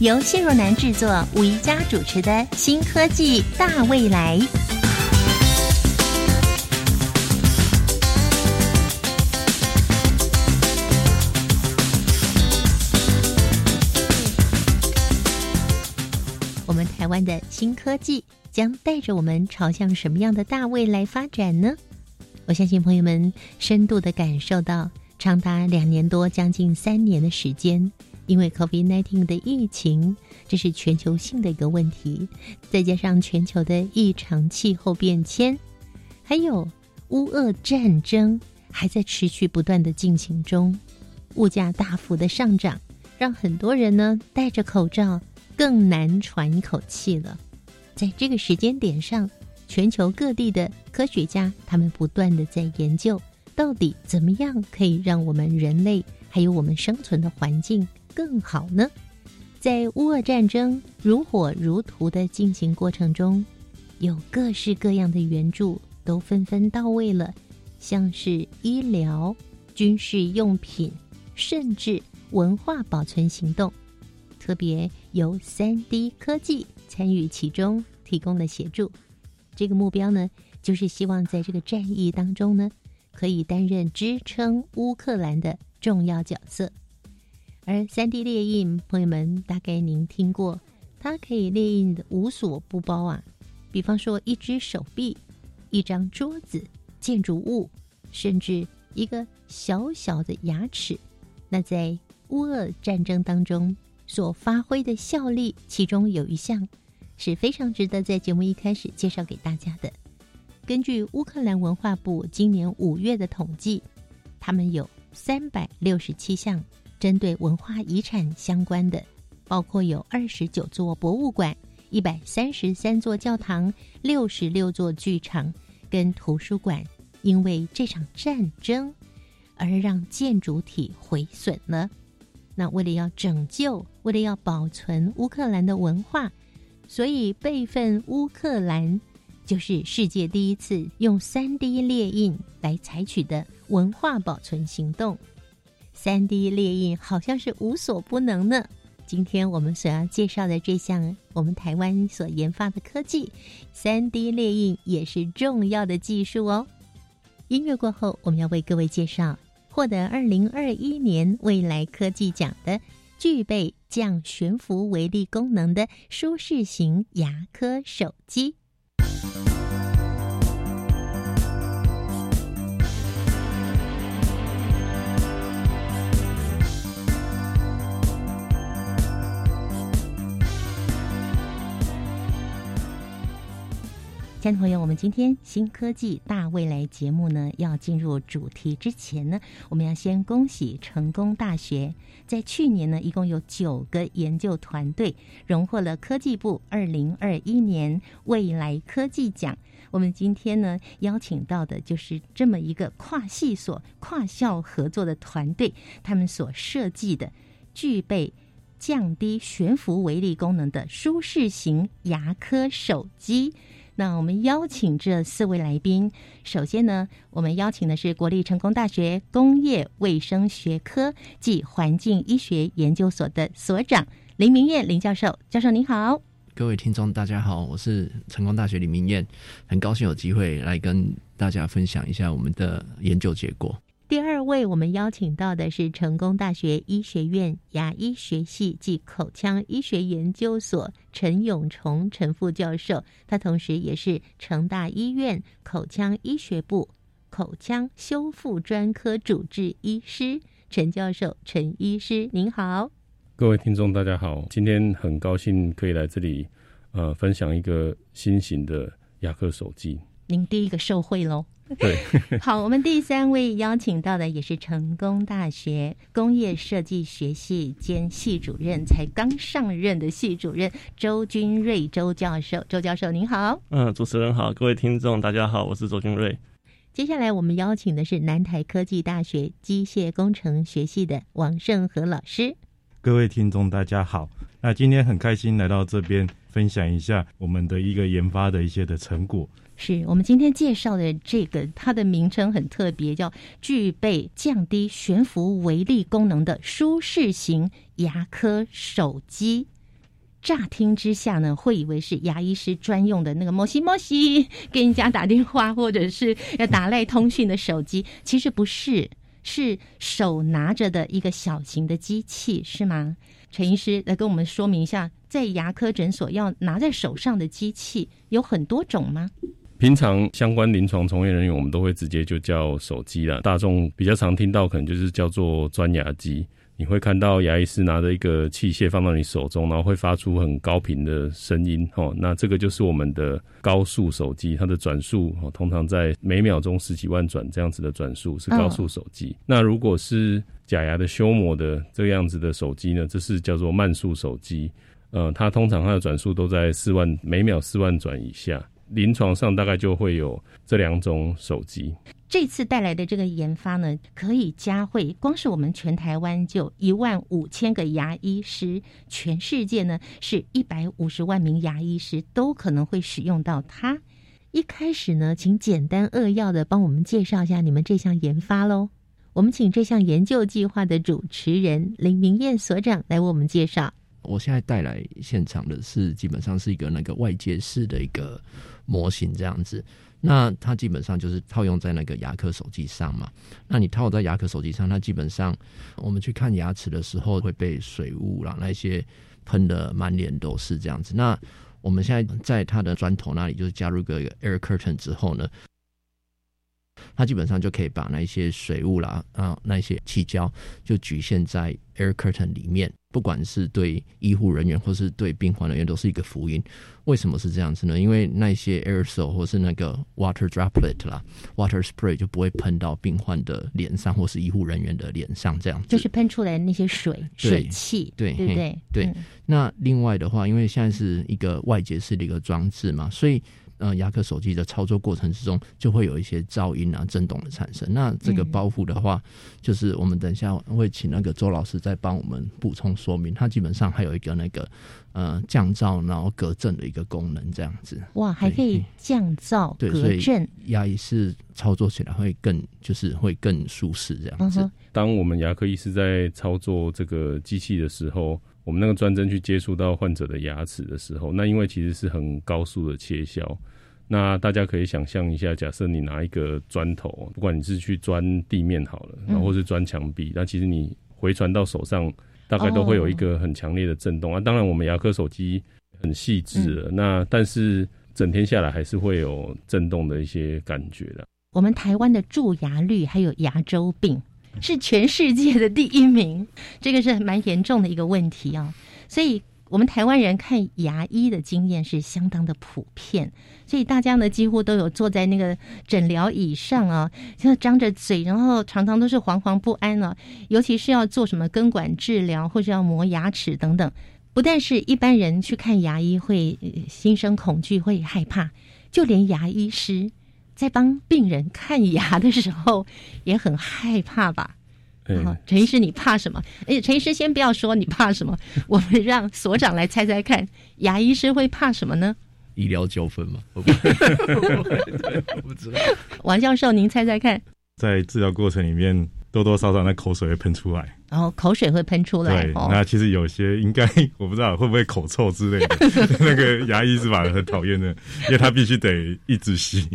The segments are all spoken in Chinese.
由谢若楠制作、吴宜佳主持的《新科技大未来》。我们台湾的新科技将带着我们朝向什么样的大未来发展呢？我相信朋友们深度的感受到，长达两年多、将近三年的时间，因为 COVID-19 的疫情，这是全球性的一个问题，再加上全球的异常气候变迁，还有乌俄战争还在持续不断的进行中，物价大幅的上涨，让很多人呢戴着口罩更难喘一口气了。在这个时间点上，全球各地的科学家，他们不断的在研究，到底怎么样可以让我们人类还有我们生存的环境更好呢？在乌俄战争如火如荼的进行过程中，有各式各样的援助都纷纷到位了，像是医疗、军事用品，甚至文化保存行动，特别由三 D 科技参与其中，提供了协助。这个目标呢，就是希望在这个战役当中呢，可以担任支撑乌克兰的重要角色。而三 D 列印，朋友们大概您听过，它可以列印的无所不包啊。比方说，一只手臂、一张桌子、建筑物，甚至一个小小的牙齿。那在乌俄战争当中所发挥的效力，其中有一项。是非常值得在节目一开始介绍给大家的。根据乌克兰文化部今年五月的统计，他们有三百六十七项针对文化遗产相关的，包括有二十九座博物馆、一百三十三座教堂、六十六座剧场跟图书馆，因为这场战争而让建筑体毁损了。那为了要拯救，为了要保存乌克兰的文化。所以，备份乌克兰就是世界第一次用三 D 列印来采取的文化保存行动。三 D 列印好像是无所不能呢。今天我们所要介绍的这项我们台湾所研发的科技，三 D 列印也是重要的技术哦。音乐过后，我们要为各位介绍获得二零二一年未来科技奖的。具备降悬浮微粒功能的舒适型牙科手机。亲爱的朋友，我们今天新科技大未来节目呢，要进入主题之前呢，我们要先恭喜成功大学，在去年呢，一共有九个研究团队荣获了科技部二零二一年未来科技奖。我们今天呢，邀请到的就是这么一个跨系所、跨校合作的团队，他们所设计的具备降低悬浮微粒功能的舒适型牙科手机。那我们邀请这四位来宾，首先呢，我们邀请的是国立成功大学工业卫生学科暨环境医学研究所的所长林明燕林教授。教授您好，各位听众大家好，我是成功大学李明燕，很高兴有机会来跟大家分享一下我们的研究结果。第二位，我们邀请到的是成功大学医学院牙医学系暨口腔医学研究所陈永崇陈副教授，他同时也是成大医院口腔医学部口腔修复专科主治医师陈教授。陈医师，您好。各位听众，大家好，今天很高兴可以来这里，呃，分享一个新型的牙科手机。您第一个受惠喽。对，好，我们第三位邀请到的也是成功大学工业设计学系兼系主任，才刚上任的系主任周君瑞周教授。周教授您好，嗯，主持人好，各位听众大家好，我是周君瑞。接下来我们邀请的是南台科技大学机械工程学系的王胜和老师。各位听众大家好，那今天很开心来到这边分享一下我们的一个研发的一些的成果。是我们今天介绍的这个，它的名称很特别，叫具备降低悬浮微粒功能的舒适型牙科手机。乍听之下呢，会以为是牙医师专用的那个摩西摩西给人家打电话或者是要打赖通讯的手机，其实不是，是手拿着的一个小型的机器，是吗？陈医师来跟我们说明一下，在牙科诊所要拿在手上的机器有很多种吗？平常相关临床从业人员，我们都会直接就叫手机啦。大众比较常听到，可能就是叫做钻牙机。你会看到牙医师拿着一个器械放到你手中，然后会发出很高频的声音。哦，那这个就是我们的高速手机，它的转速哦，通常在每秒钟十几万转这样子的转速是高速手机。那如果是假牙的修磨的这个样子的手机呢，这是叫做慢速手机。呃，它通常它的转速都在四万每秒四万转以下。临床上大概就会有这两种手机。这次带来的这个研发呢，可以加会光是我们全台湾就一万五千个牙医师，全世界呢是一百五十万名牙医师都可能会使用到它。一开始呢，请简单扼要的帮我们介绍一下你们这项研发喽。我们请这项研究计划的主持人林明燕所长来为我们介绍。我现在带来现场的是基本上是一个那个外接式的一个。模型这样子，那它基本上就是套用在那个牙科手机上嘛。那你套在牙科手机上，它基本上我们去看牙齿的时候会被水雾啦那些喷的满脸都是这样子。那我们现在在它的砖头那里就是加入个 air curtain 之后呢，它基本上就可以把那些水雾啦啊那些气胶就局限在 air curtain 里面。不管是对医护人员或是对病患人员，都是一个福音。为什么是这样子呢？因为那些 aerosol 或是那个 water droplet 啦，water spray 就不会喷到病患的脸上或是医护人员的脸上，这样子就是喷出来的那些水水汽，对对不对？对。那另外的话，因为现在是一个外接式的一个装置嘛，所以。呃，牙科手机的操作过程之中，就会有一些噪音啊、震动的产生。那这个包袱的话，就是我们等一下会请那个周老师再帮我们补充说明。它基本上还有一个那个呃降噪然后隔震的一个功能，这样子。哇，还可以降噪、隔震，牙医是操作起来会更就是会更舒适这样子。当我们牙科医师在操作这个机器的时候。我们那个专针去接触到患者的牙齿的时候，那因为其实是很高速的切削，那大家可以想象一下，假设你拿一个砖头，不管你是去钻地面好了，然后是钻墙壁，那其实你回传到手上，大概都会有一个很强烈的震动啊。当然，我们牙科手机很细致了，那但是整天下来还是会有震动的一些感觉的。我们台湾的蛀牙率还有牙周病。是全世界的第一名，这个是蛮严重的一个问题啊。所以，我们台湾人看牙医的经验是相当的普遍，所以大家呢几乎都有坐在那个诊疗椅上啊，就张着嘴，然后常常都是惶惶不安啊。尤其是要做什么根管治疗，或者要磨牙齿等等，不但是一般人去看牙医会心生恐惧、会害怕，就连牙医师。在帮病人看牙的时候，也很害怕吧？好，陈医师，你怕什么？哎，陈医师，先不要说你怕什么，我们让所长来猜猜看，牙医师会怕什么呢？医疗纠纷吗？我不知道。王教授，您猜猜看，在治疗过程里面，多多少少那口水会喷出来，然后口水会喷出来。对，那其实有些应该我不知道会不会口臭之类的，那个牙医是吧？很讨厌的，因为他必须得一直吸。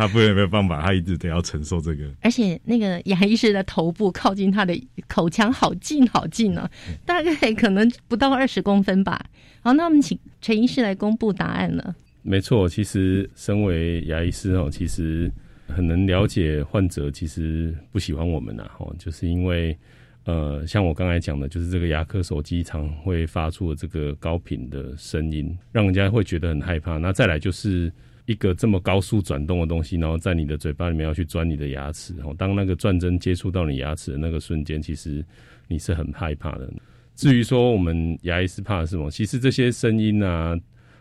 他不能没有办法，他一直得要承受这个。而且那个牙医师的头部靠近他的口腔好近好近呢，大概可能不到二十公分吧。好，那我们请陈医师来公布答案了。没错，其实身为牙医师哦，其实很能了解患者其实不喜欢我们呐，哦，就是因为呃，像我刚才讲的，就是这个牙科手机常会发出这个高频的声音，让人家会觉得很害怕。那再来就是。一个这么高速转动的东西，然后在你的嘴巴里面要去钻你的牙齿，哦，当那个钻针接触到你牙齿的那个瞬间，其实你是很害怕的。至于说我们牙医是怕什么，其实这些声音啊，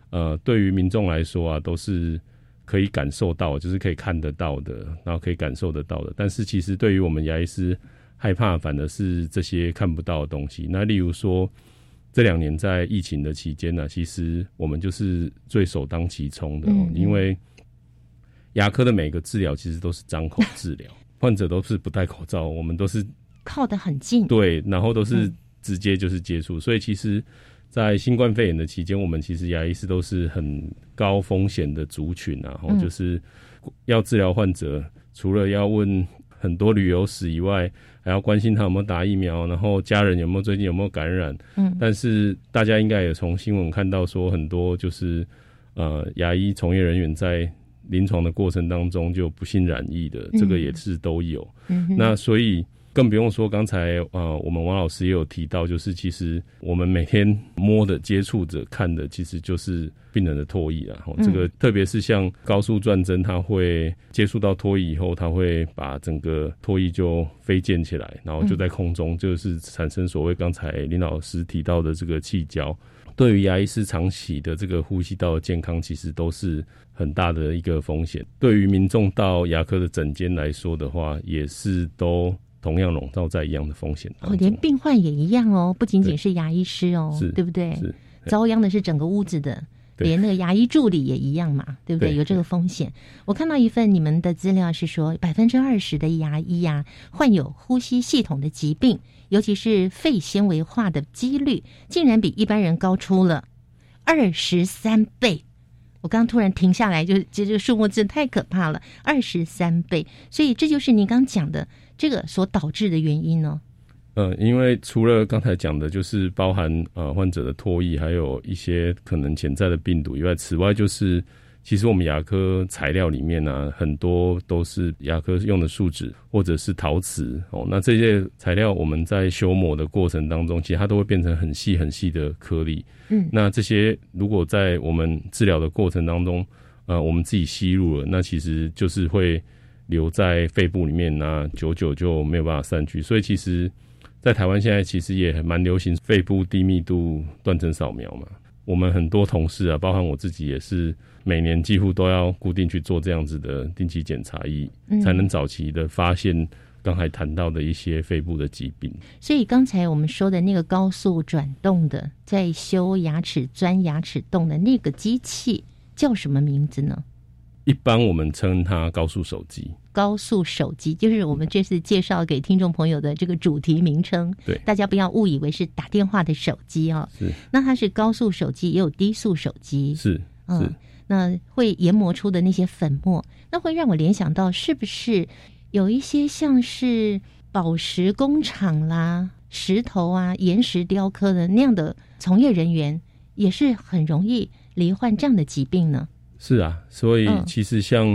呃，对于民众来说啊，都是可以感受到，就是可以看得到的，然后可以感受得到的。但是其实对于我们牙医师害怕，反而是这些看不到的东西。那例如说。这两年在疫情的期间呢，其实我们就是最首当其冲的，因为牙科的每个治疗其实都是张口治疗，患者都是不戴口罩，我们都是靠得很近，对，然后都是直接就是接触，所以其实，在新冠肺炎的期间，我们其实牙医师都是很高风险的族群啊，然后就是要治疗患者，除了要问很多旅游史以外。还要关心他有没有打疫苗，然后家人有没有最近有没有感染。嗯，但是大家应该也从新闻看到说，很多就是呃牙医从业人员在临床的过程当中就不幸染疫的，这个也是都有。嗯，那所以。更不用说，刚才呃，我们王老师也有提到，就是其实我们每天摸的、接触着、看的，其实就是病人的唾液啊。这个特别是像高速转针，它会接触到唾液以后，它会把整个唾液就飞溅起来，然后就在空中，就是产生所谓刚才林老师提到的这个气胶。对于牙医师长期的这个呼吸道的健康，其实都是很大的一个风险。对于民众到牙科的诊间来说的话，也是都。同样笼罩在一样的风险哦，连病患也一样哦，不仅仅是牙医师哦，对不对？是遭殃的是整个屋子的，连那个牙医助理也一样嘛，对不对？有这个风险。我看到一份你们的资料是说，百分之二十的牙医呀患有呼吸系统的疾病，尤其是肺纤维化的几率，竟然比一般人高出了二十三倍。我刚刚突然停下来，就这个数目字太可怕了，二十三倍。所以这就是您刚讲的。这个所导致的原因呢？呃，因为除了刚才讲的，就是包含呃患者的唾液，还有一些可能潜在的病毒以外，此外就是其实我们牙科材料里面呢，很多都是牙科用的树脂或者是陶瓷哦。那这些材料我们在修磨的过程当中，其实它都会变成很细很细的颗粒。嗯，那这些如果在我们治疗的过程当中，呃，我们自己吸入了，那其实就是会。留在肺部里面那久久就没有办法散去。所以其实，在台湾现在其实也蛮流行肺部低密度断层扫描嘛。我们很多同事啊，包含我自己也是，每年几乎都要固定去做这样子的定期检查，一才能早期的发现刚才谈到的一些肺部的疾病。所以刚才我们说的那个高速转动的，在修牙齿钻牙齿洞的那个机器叫什么名字呢？一般我们称它高速手机。高速手机就是我们这次介绍给听众朋友的这个主题名称。对，大家不要误以为是打电话的手机哦。是，那它是高速手机，也有低速手机。是，嗯，那会研磨出的那些粉末，那会让我联想到，是不是有一些像是宝石工厂啦、石头啊、岩石雕刻的那样的从业人员，也是很容易罹患这样的疾病呢？是啊，所以其实像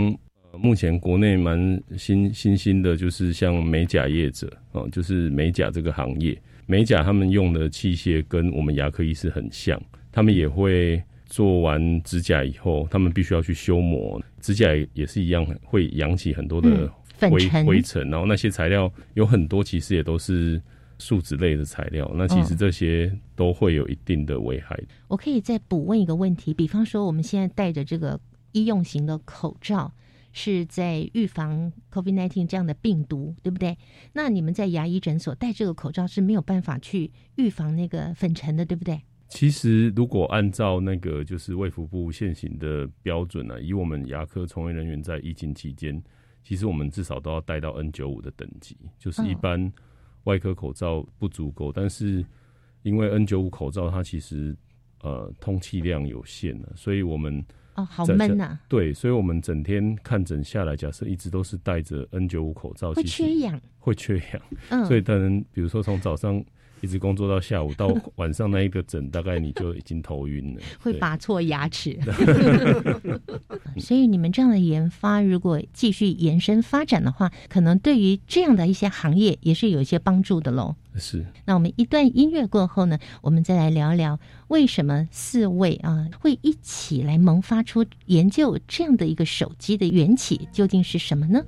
呃目前国内蛮新新兴的，就是像美甲业者哦，就是美甲这个行业，美甲他们用的器械跟我们牙科医师很像，他们也会做完指甲以后，他们必须要去修磨，指甲也是一样，会扬起很多的灰灰尘，然后那些材料有很多，其实也都是。树脂类的材料，那其实这些都会有一定的危害。我可以再补问一个问题，比方说我们现在戴着这个医用型的口罩，是在预防 COVID-19 这样的病毒，对不对？那你们在牙医诊所戴这个口罩是没有办法去预防那个粉尘的，对不对？其实如果按照那个就是卫福部现行的标准呢，以我们牙科从业人员在疫情期间，其实我们至少都要戴到 N 九五的等级，就是一般。外科口罩不足够，但是因为 N 九五口罩它其实呃通气量有限的，所以我们哦好闷呐。对，所以我们整天看诊下来，假设一直都是戴着 N 九五口罩，会缺氧，会缺氧。嗯，所以当然，比如说从早上一直工作到下午，到 晚上那一个诊，大概你就已经头晕了，会拔错牙齿。所以你们这样的研发，如果继续延伸发展的话，可能对于这样的一些行业也是有一些帮助的喽。是那我们一段音乐过后呢，我们再来聊聊为什么四位啊会一起来萌发出研究这样的一个手机的缘起究竟是什么呢？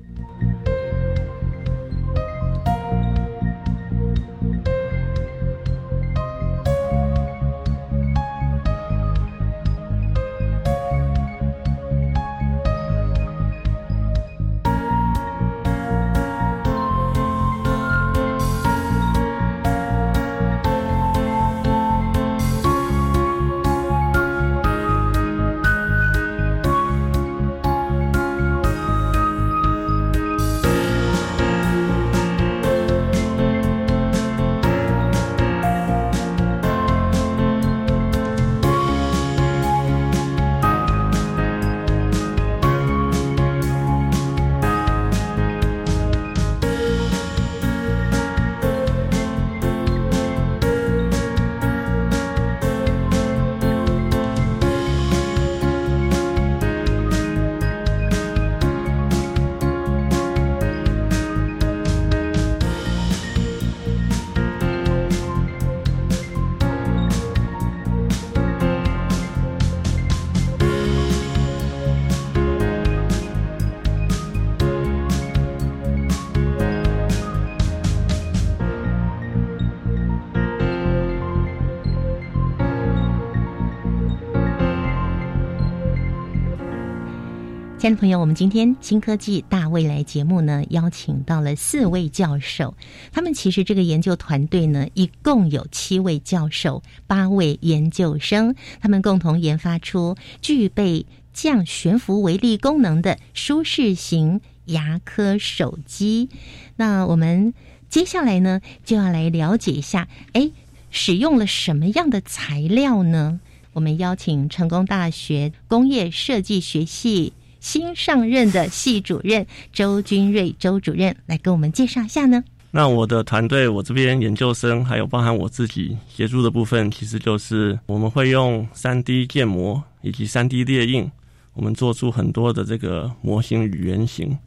亲爱的朋友，我们今天新科技大未来节目呢，邀请到了四位教授。他们其实这个研究团队呢，一共有七位教授、八位研究生，他们共同研发出具备降悬浮微粒功能的舒适型牙科手机。那我们接下来呢，就要来了解一下，哎，使用了什么样的材料呢？我们邀请成功大学工业设计学系。新上任的系主任周君瑞周主任来跟我们介绍一下呢。那我的团队，我这边研究生还有包含我自己协助的部分，其实就是我们会用三 D 建模以及三 D 列印，我们做出很多的这个模型与原型。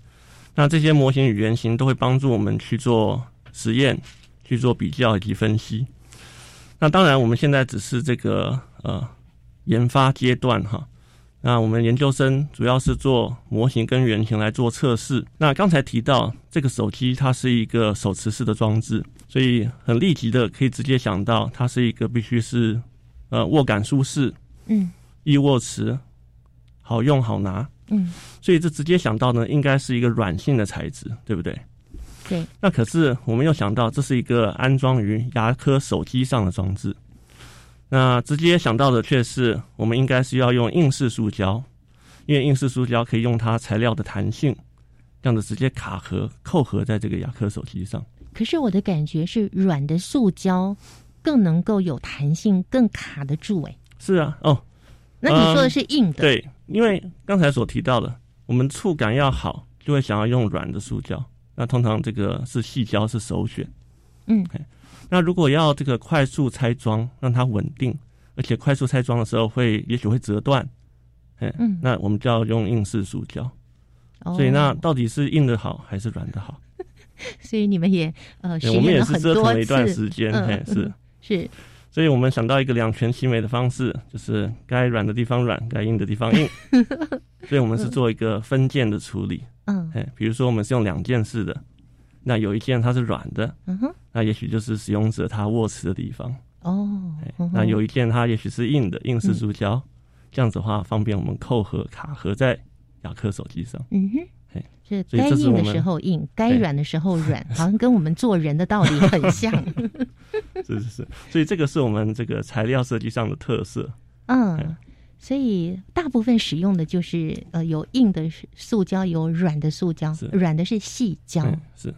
那这些模型与原型都会帮助我们去做实验、去做比较以及分析。那当然，我们现在只是这个呃研发阶段哈。那我们研究生主要是做模型跟原型来做测试。那刚才提到这个手机，它是一个手持式的装置，所以很立即的可以直接想到，它是一个必须是呃握感舒适，嗯易握持，好用好拿，嗯，所以这直接想到呢，应该是一个软性的材质，对不对？对。那可是我们又想到，这是一个安装于牙科手机上的装置。那直接想到的却是，我们应该是要用硬式塑胶，因为硬式塑胶可以用它材料的弹性，这样子直接卡合扣合在这个雅克手机上。可是我的感觉是，软的塑胶更能够有弹性，更卡得住。哎，是啊，哦，那你说的是硬的？对，因为刚才所提到的，我们触感要好，就会想要用软的塑胶。那通常这个是细胶是首选。嗯。那如果要这个快速拆装，让它稳定，而且快速拆装的时候会也许会折断，嗯，那我们就要用硬式塑胶。哦、所以那到底是硬的好还是软的好？所以你们也呃，我们也是折腾了一段时间，嗯、是是。所以我们想到一个两全其美的方式，就是该软的地方软，该硬的地方硬。所以我们是做一个分件的处理，嗯，哎，比如说我们是用两件式的。那有一件它是软的，嗯哼，那也许就是使用者他握持的地方哦。那有一件它也许是硬的，硬式塑胶，嗯、这样子的话方便我们扣合卡合在雅克手机上。嗯哼，是该硬的时候硬，该软的时候软，好像跟我们做人的道理很像。是是是，所以这个是我们这个材料设计上的特色。嗯。所以大部分使用的就是呃有硬的塑胶，有软的塑胶，软的是细胶。是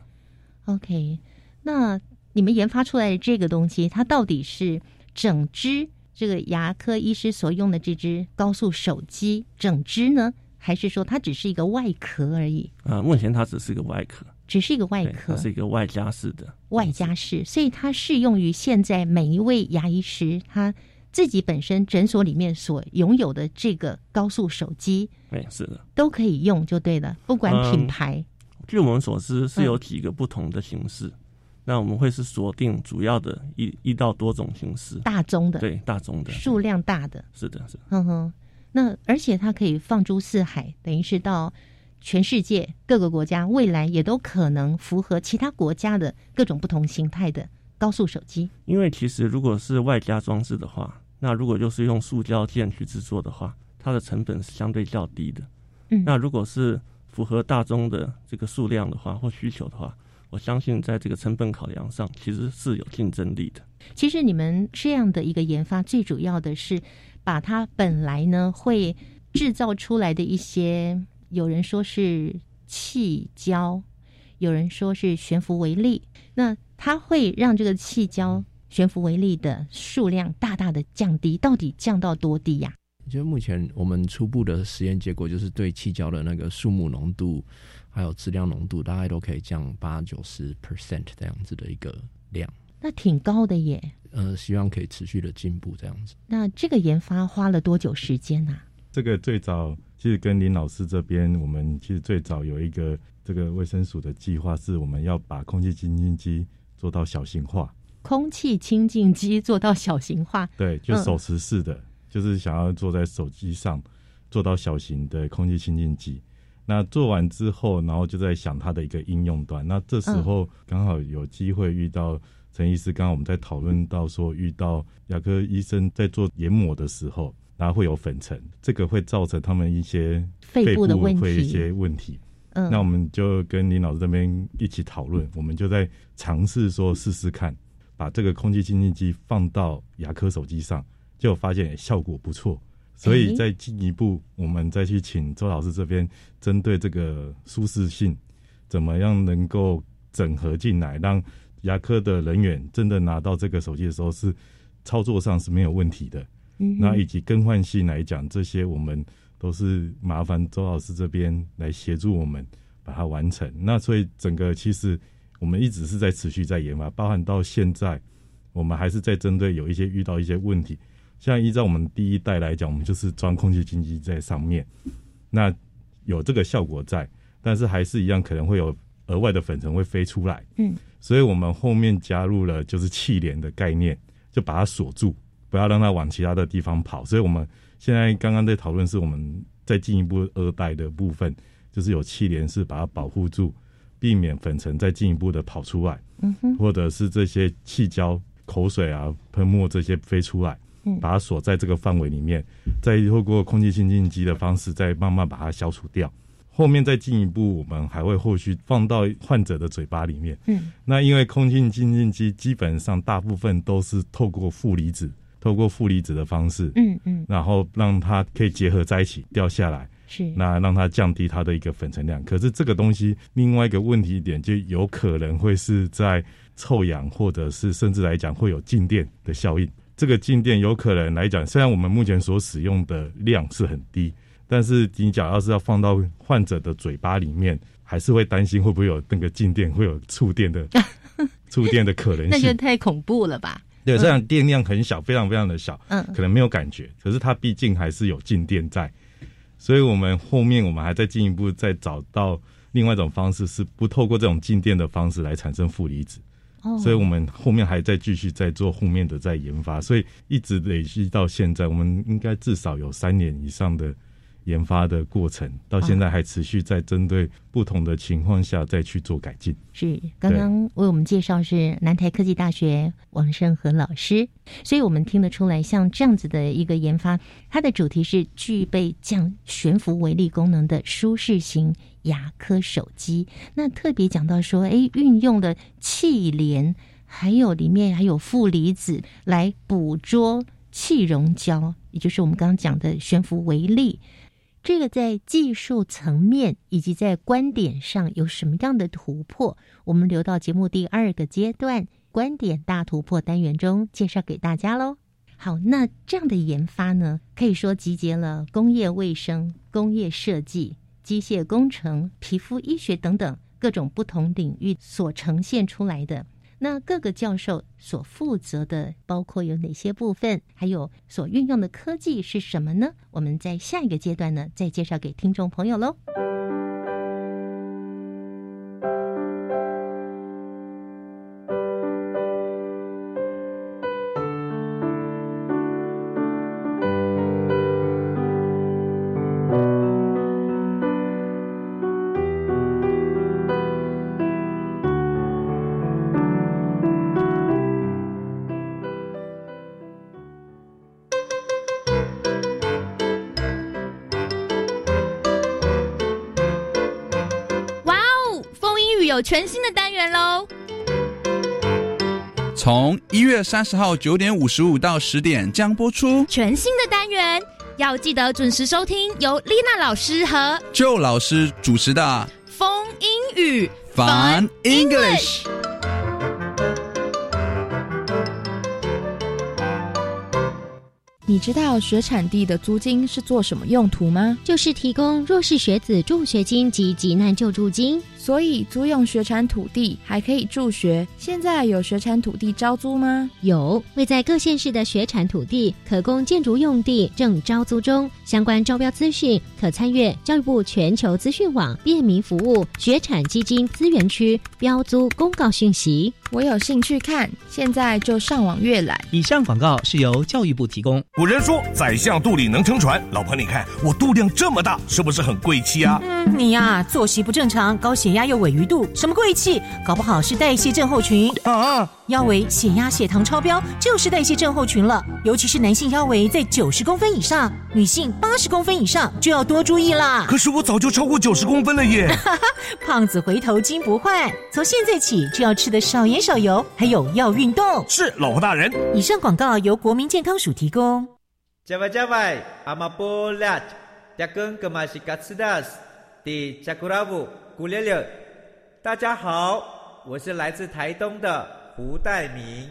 ，OK。那你们研发出来的这个东西，它到底是整只这个牙科医师所用的这只高速手机整只呢，还是说它只是一个外壳而已？啊，目前它只是一个外壳，只是一个外壳它，是一个外加式的。外加式，所以它适用于现在每一位牙医师他自己本身诊所里面所拥有的这个高速手机对，是的。都可以用，就对了，不管品牌。据我们所知，是嗯有几个不同的形式。那我们会是锁定主要的一一到多种形式，大宗的，对大宗的，数量大的，是的，是的哼哼。那而且它可以放诸四海，等于是到全世界各个国家，未来也都可能符合其他国家的各种不同形态的高速手机。因为其实如果是外加装置的话，那如果就是用塑胶件去制作的话，它的成本是相对较低的。嗯那如果是符合大宗的这个数量的话或需求的话，我相信在这个成本考量上其实是有竞争力的。其实你们这样的一个研发，最主要的是把它本来呢会制造出来的一些，有人说是气胶，有人说是悬浮微粒，那它会让这个气胶、悬浮微粒的数量大大的降低，到底降到多低呀、就目前我们初步的实验结果，就是对气胶的那个数目浓度，还有质量浓度，大概都可以降八九十 percent 这样子的一个量。那挺高的耶。呃，希望可以持续的进步这样子。那这个研发花了多久时间啊？这个最早其实跟林老师这边，我们其实最早有一个这个卫生署的计划，是我们要把空气清净机做到小型化，空气清净机做到小型化，对，就嗯手持式的，就是想要坐在手机上做到小型的空气清净机。那做完之后，然后就在想它的一个应用端。那这时候刚好有机会遇到陈医师，刚刚我们在讨论到说，遇到牙科医生在做研磨的时候，然后会有粉尘，这个会造成他们一些肺部的问题。会一些问题。嗯，那我们就跟林老师这边一起讨论，我们就在尝试说试试看，把这个空气清净机放到牙科手机上，结果发现效果不错。所以再进一步，我们再去请周老师这边针对这个舒适性，怎么样能够整合进来，让牙科的人员真的拿到这个手机的时候是操作上是没有问题的。嗯那以及更换性来讲，这些我们都是麻烦周老师这边来协助我们把它完成。那所以整个其实我们一直是在持续在研发，包含到现在，我们还是在针对有一些遇到一些问题。像依照我们第一代来讲，我们就是装空气净机在上面，那有这个效果在，但是还是一样可能会有额外的粉尘会飞出来。嗯，所以我们后面加入了就是气帘的概念，就把它锁住，不要让它往其他的地方跑。所以我们现在刚刚在讨论是我们再进一步二代的部分，就是有气帘是把它保护住，避免粉尘再进一步的跑出来，嗯哼，或者是这些气胶、口水啊、喷墨这些飞出来。嗯把它锁在这个范围里面，再透过空气清净机的方式，再慢慢把它消除掉。后面再进一步，我们还会后续放到患者的嘴巴里面。嗯，那因为空气清净机基本上大部分都是透过负离子，透过负离子的方式，嗯嗯，然后让它可以结合在一起掉下来，是那让它降低它的一个粉尘量。可是这个东西另外一个问题点，就有可能会是在臭氧，或者是甚至来讲会有静电的效应。这个静电有可能来讲，虽然我们目前所使用的量是很低，但是你假要是要放到患者的嘴巴里面，还是会担心会不会有那个静电，会有触电的 触电的可能性那就。太恐怖了吧？对，虽然电量很小，非常非常的小，嗯可能没有感觉，可是它毕竟还是有静电在，所以我们后面我们还在进一步再找到另外一种方式，是不透过这种静电的方式来产生负离子。哦，所以我们后面还在继续在做后面的在研发，所以一直累积到现在，我们应该至少有三年以上的研发的过程，到现在还持续在针对不同的情况下再去做改进。是刚刚为我们介绍是南台科技大学王胜和老师，所以我们听得出来，像这样子的一个研发，它的主题是具备降悬浮微粒功能的舒适型牙科手机。那特别讲到说，哎，运用了气帘，还有里面还有负离子来捕捉气溶胶，也就是我们刚刚讲的悬浮微粒。这个在技术层面以及在观点上有什么样的突破？我们留到节目第二个阶段“观点大突破”单元中介绍给大家喽。好，那这样的研发呢，可以说集结了工业卫生、工业设计、机械工程、皮肤医学等等各种不同领域所呈现出来的。那各个教授所负责的包括有哪些部分？还有所运用的科技是什么呢？我们在下一个阶段呢，再介绍给听众朋友喽。全新的单元喽！从一月三十号九点五十五到十点将播出全新的单元，要记得准时收听，由丽娜老师和旧老师主持的风英语 Fun English。你知道学产地的租金是做什么用途吗？就是提供弱势学子助学金及急难救助金。所以租用学产土地还可以助学。现在有学产土地招租吗？有，位在各县市的学产土地可供建筑用地正招租中。相关招标资讯可参阅教育部全球资讯网便民服务学产基金资源区标租公告讯息。我有兴趣看，现在就上网阅览。以上广告是由教育部提供。古人说：“宰相肚里能撑船。”老婆，你看我肚量这么大，是不是很贵气啊？嗯，你呀，作息不正常，高血压又萎鱼肚，什么贵气？搞不好是代谢症候群啊！腰围、血压、血糖超标，就是代谢症候群了。尤其是男性腰围在九十公分以上，女性八十公分以上就要多注意啦。可是我早就超过九十公分了耶！胖子回头金不换，从现在起就要吃的少盐少油，还有要运动。是，老婆大人。以上广告由国民健康署提供。加外加外，阿玛波拉，扎根格玛西卡斯达斯，迪加古拉布古列列。大家好，我是来自台东的胡代明，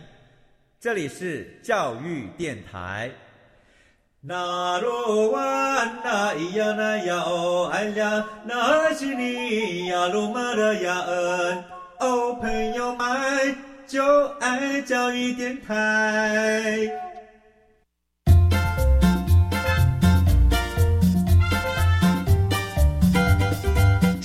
这里是教育电台。那罗哇那咿呀那呀哦哎呀，那是你呀鲁玛的呀恩哦，朋友们就爱教育电台。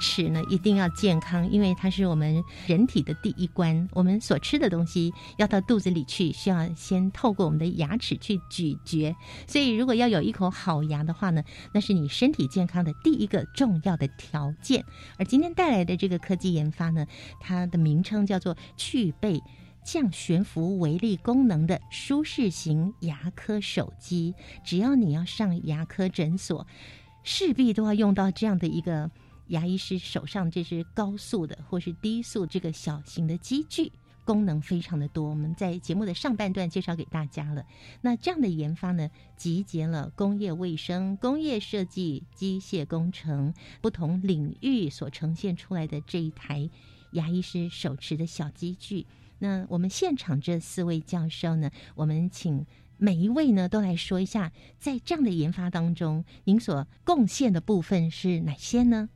齿呢一定要健康，因为它是我们人体的第一关。我们所吃的东西要到肚子里去，需要先透过我们的牙齿去咀嚼。所以，如果要有一口好牙的话呢，那是你身体健康的第一个重要的条件。而今天带来的这个科技研发呢，它的名称叫做去背降悬浮微粒功能的舒适型牙科手机。只要你要上牙科诊所，势必都要用到这样的一个。牙医师手上这是高速的或是低速这个小型的机具，功能非常的多。我们在节目的上半段介绍给大家了。那这样的研发呢，集结了工业卫生、工业设计、机械工程不同领域所呈现出来的这一台牙医师手持的小机具。那我们现场这四位教授呢，我们请每一位呢都来说一下，在这样的研发当中，您所贡献的部分是哪些呢？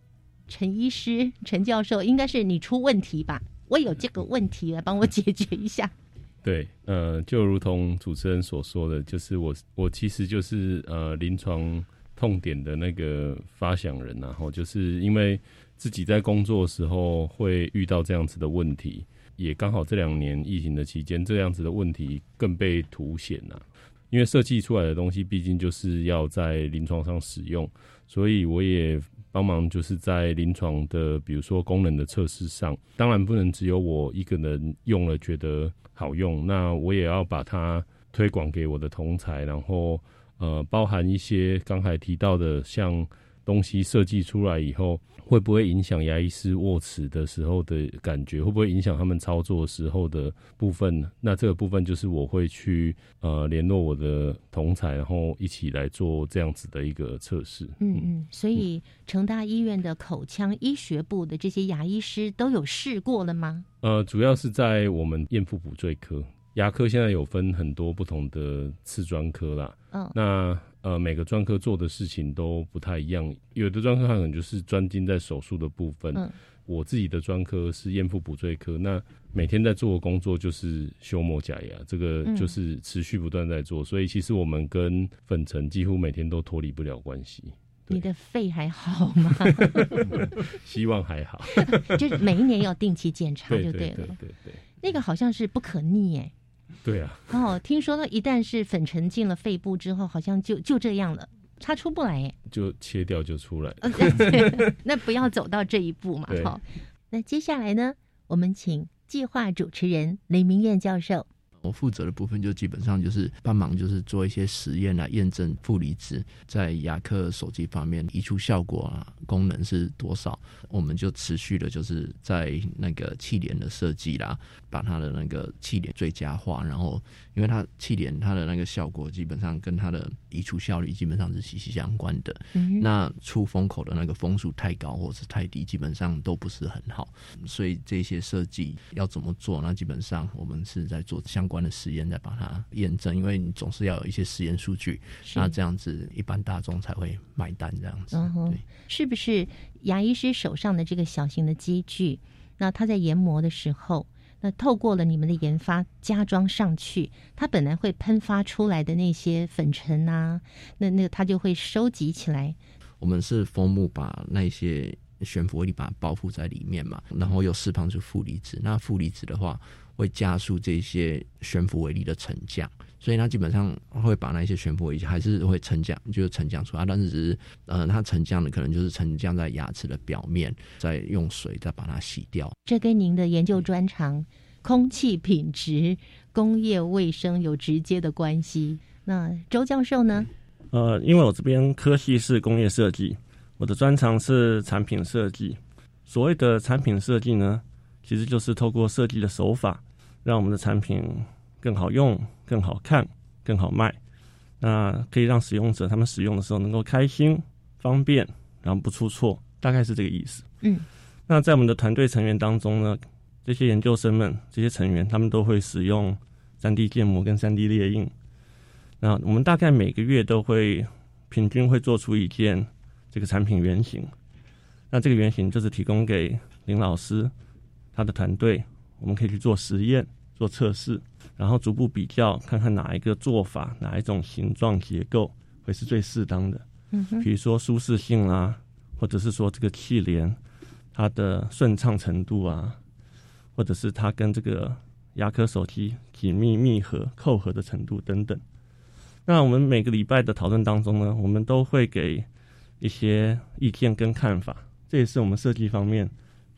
陈医师、陈教授，应该是你出问题吧？我有这个问题来帮我解决一下。对，呃，就如同主持人所说的，就是我，我其实就是呃临床痛点的那个发想人，然后就是因为自己在工作的时候会遇到这样子的问题，也刚好这两年疫情的期间，这样子的问题更被凸显了。因为设计出来的东西，毕竟就是要在临床上使用，所以我也。帮忙就是在临床的，比如说功能的测试上，当然不能只有我一个人用了觉得好用，那我也要把它推广给我的同才，然后呃，包含一些刚才提到的，像东西设计出来以后，会不会影响牙医师握持的时候的感觉？会不会影响他们操作时候的部分呢？那这个部分就是我会去呃联络我的同才，然后一起来做这样子的一个测试。嗯嗯，所以成大医院的口腔医学部的这些牙医师都有试过了吗？呃，主要是在我们咽腹补缀科。牙科现在有分很多不同的次专科啦，嗯，那呃每个专科做的事情都不太一样，有的专科可能就是专精在手术的部分，嗯，我自己的专科是咽腹补缀科，那每天在做的工作就是修磨假牙，这个就是持续不断在做，所以其实我们跟粉尘几乎每天都脱离不了关系。你的肺还好吗？希望还好，就是每一年要定期检查就对了。对对对，那个好像是不可逆哎。对啊，哦，听说呢，一旦是粉尘进了肺部之后，好像就就这样了，它出不来哎，就切掉就出来。那不要走到这一步嘛，好。那接下来呢，我们请计划主持人雷明燕教授。我负责的部分就基本上就是帮忙，就是做一些实验来验证负离子在牙科手机方面移除效果啊，功能是多少。我们就持续的就是在那个气帘的设计啦，把它的那个气帘最佳化。然后，因为它气帘它的那个效果基本上跟它的移除效率基本上是息息相关的。那出风口的那个风速太高或是太低，基本上都不是很好。所以这些设计要怎么做？那基本上我们是在做相关。关的实验再把它验证，因为你总是要有一些实验数据，那这样子一般大众才会买单。这样子，对，是不是牙医师手上的这个小型的机具？那他在研磨的时候，那透过了你们的研发加装上去，它本来会喷发出来的那些粉尘啊，那那个它就会收集起来。我们是枫木把那些悬浮微粒把它包覆在里面嘛，然后又释放出负离子。那负离子的话。会加速这些悬浮微粒的沉降，所以它基本上会把那些悬浮微粒还是会沉降，就是沉降出来，但是只是呃，它沉降的可能就是沉降在牙齿的表面，再用水再把它洗掉。这跟您的研究专长——空气品质、工业卫生有直接的关系。那周教授呢？呃，因为我这边科系是工业设计，我的专长是产品设计。所谓的产品设计呢？其实就是透过设计的手法，让我们的产品更好用、更好看、更好卖。那可以让使用者他们使用的时候能够开心、方便，然后不出错，大概是这个意思。嗯。那在我们的团队成员当中呢，这些研究生们、这些成员，他们都会使用三 D 建模跟三 D 列印。那我们大概每个月都会平均会做出一件这个产品原型。那这个原型就是提供给林老师。他的团队，我们可以去做实验、做测试，然后逐步比较，看看哪一个做法、哪一种形状结构会是最适当的。嗯哼，比如说舒适性啦，或者是说这个气帘它的顺畅程度啊，或者是它跟这个牙科手机紧密密合、扣合的程度等等。那我们每个礼拜的讨论当中呢，我们都会给一些意见跟看法，这也是我们设计方面。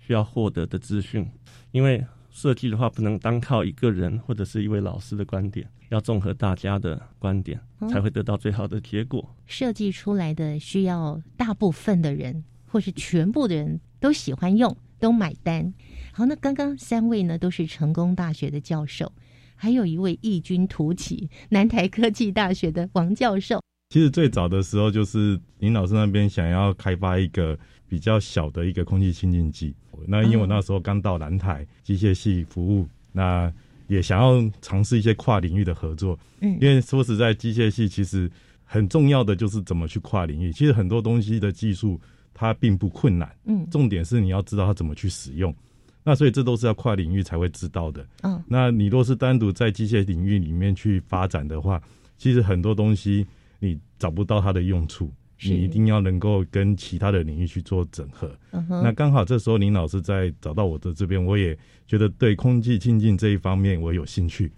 需要获得的资讯，因为设计的话不能单靠一个人或者是一位老师的观点，要综合大家的观点，才会得到最好的结果。设计出来的需要大部分的人或是全部的人都喜欢用，都买单。好，那刚刚三位呢都是成功大学的教授，还有一位异军突起南台科技大学的王教授。其实最早的时候就是林老师那边想要开发一个。比较小的一个空气清净机，那因为我那时候刚到南台机械系服务，那也想要尝试一些跨领域的合作。嗯，因为说实在，机械系其实很重要的就是怎么去跨领域。其实很多东西的技术它并不困难，嗯，重点是你要知道它怎么去使用。那所以这都是要跨领域才会知道的。嗯，那你若是单独在机械领域里面去发展的话，其实很多东西你找不到它的用处。你一定要能够跟其他的领域去做整合。那刚好这时候林老师在找到我的这边，我也觉得对空气清净这一方面我有兴趣，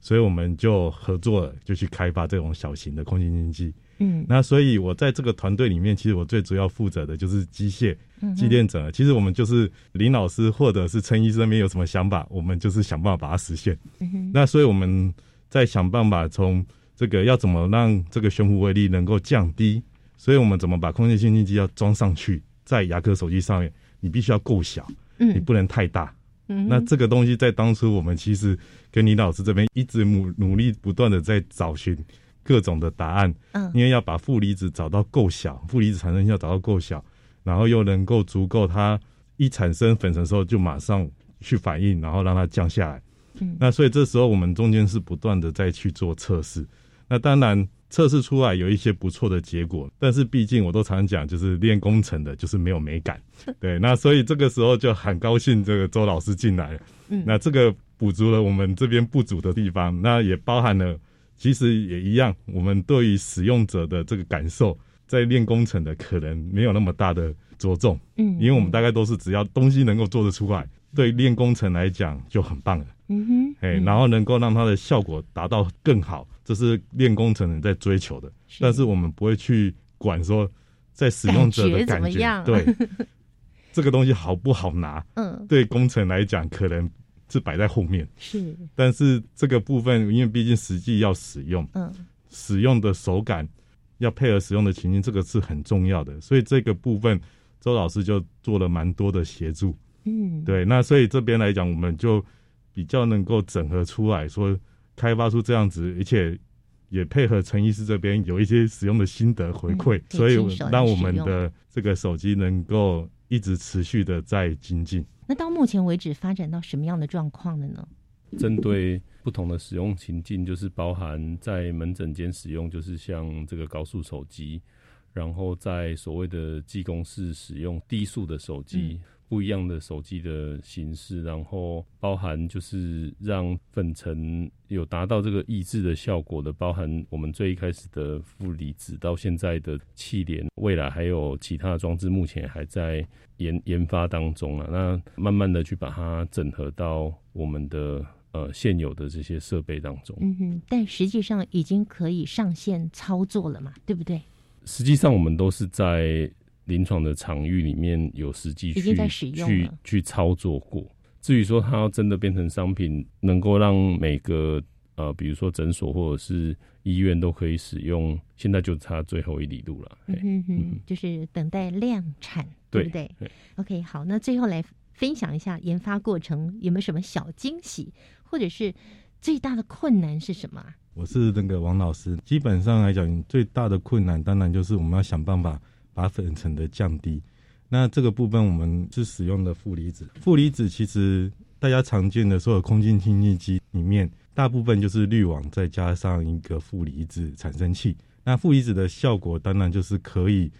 所以我们就合作了，就去开发这种小型的空气清净机。嗯，那所以我在这个团队里面，其实我最主要负责的就是机械、机电整合。其实我们就是林老师或者是陈医生那边有什么想法，我们就是想办法把它实现。那所以我们在想办法从这个要怎么让这个悬浮微粒能够降低。所以我们怎么把空气清净机要装上去在牙科手机上面？你必须要够小，嗯你不能太大。嗯那这个东西在当初我们其实跟李老师这边一直努努力不断的在找寻各种的答案，嗯因为要把负离子找到够小，负离子产生要找到够小，然后又能够足够它一产生粉尘的时候就马上去反应，然后让它降下来。嗯那所以这时候我们中间是不断的在去做测试。那当然测试出来有一些不错的结果，但是毕竟我都常讲，就是练工程的，就是没有美感。对，那所以这个时候就很高兴，这个周老师进来了。嗯那这个补足了我们这边不足的地方，那也包含了，其实也一样，我们对于使用者的这个感受，在练工程的可能没有那么大的着重。嗯因为我们大概都是只要东西能够做得出来，对练工程来讲就很棒了。嗯哼，哎，然后能够让它的效果达到更好，这是练工程人在追求的。但是我们不会去管说在使用者的感觉感觉，么样对 这个东西好不好拿，嗯对工程来讲可能是摆在后面。是，但是这个部分，因为毕竟实际要使用，嗯使用的手感要配合使用的情境，这个是很重要的。所以这个部分，周老师就做了蛮多的协助。嗯，对，那所以这边来讲，我们就比较能够整合出来说，开发出这样子，而且也配合陈医师这边有一些使用的心得回馈，嗯以所以让我们的这个手机能够一直持续的在精进。那到目前为止发展到什么样的状况了呢？针对不同的使用情境，就是包含在门诊间使用，就是像这个高速手机，然后在所谓的技工室使用低速的手机。不一样的手机的形式，然后包含就是让粉尘有达到这个抑制的效果的，包含我们最一开始的负离子到现在的气帘，未来还有其他的装置，目前还在研研发当中啊。那慢慢的去把它整合到我们的呃现有的这些设备当中。嗯哼，但实际上已经可以上线操作了嘛，对不对？实际上我们都是在。临床的场域里面有实际去去去操作过。至于说它要真的变成商品，能够让每个呃，比如说诊所或者是医院都可以使用，现在就差最后一里路了。嗯哼哼，就是等待量产，对不对？OK，好，那最后来分享一下研发过程有没有什么小惊喜，或者是最大的困难是什么？我是那个王老师，基本上来讲，最大的困难当然就是我们要想办法。把粉尘的降低，那这个部分我们是使用的负离子。负离子其实大家常见的所有空气清净机里面，大部分就是滤网再加上一个负离子产生器。那负离子的效果当然就是可以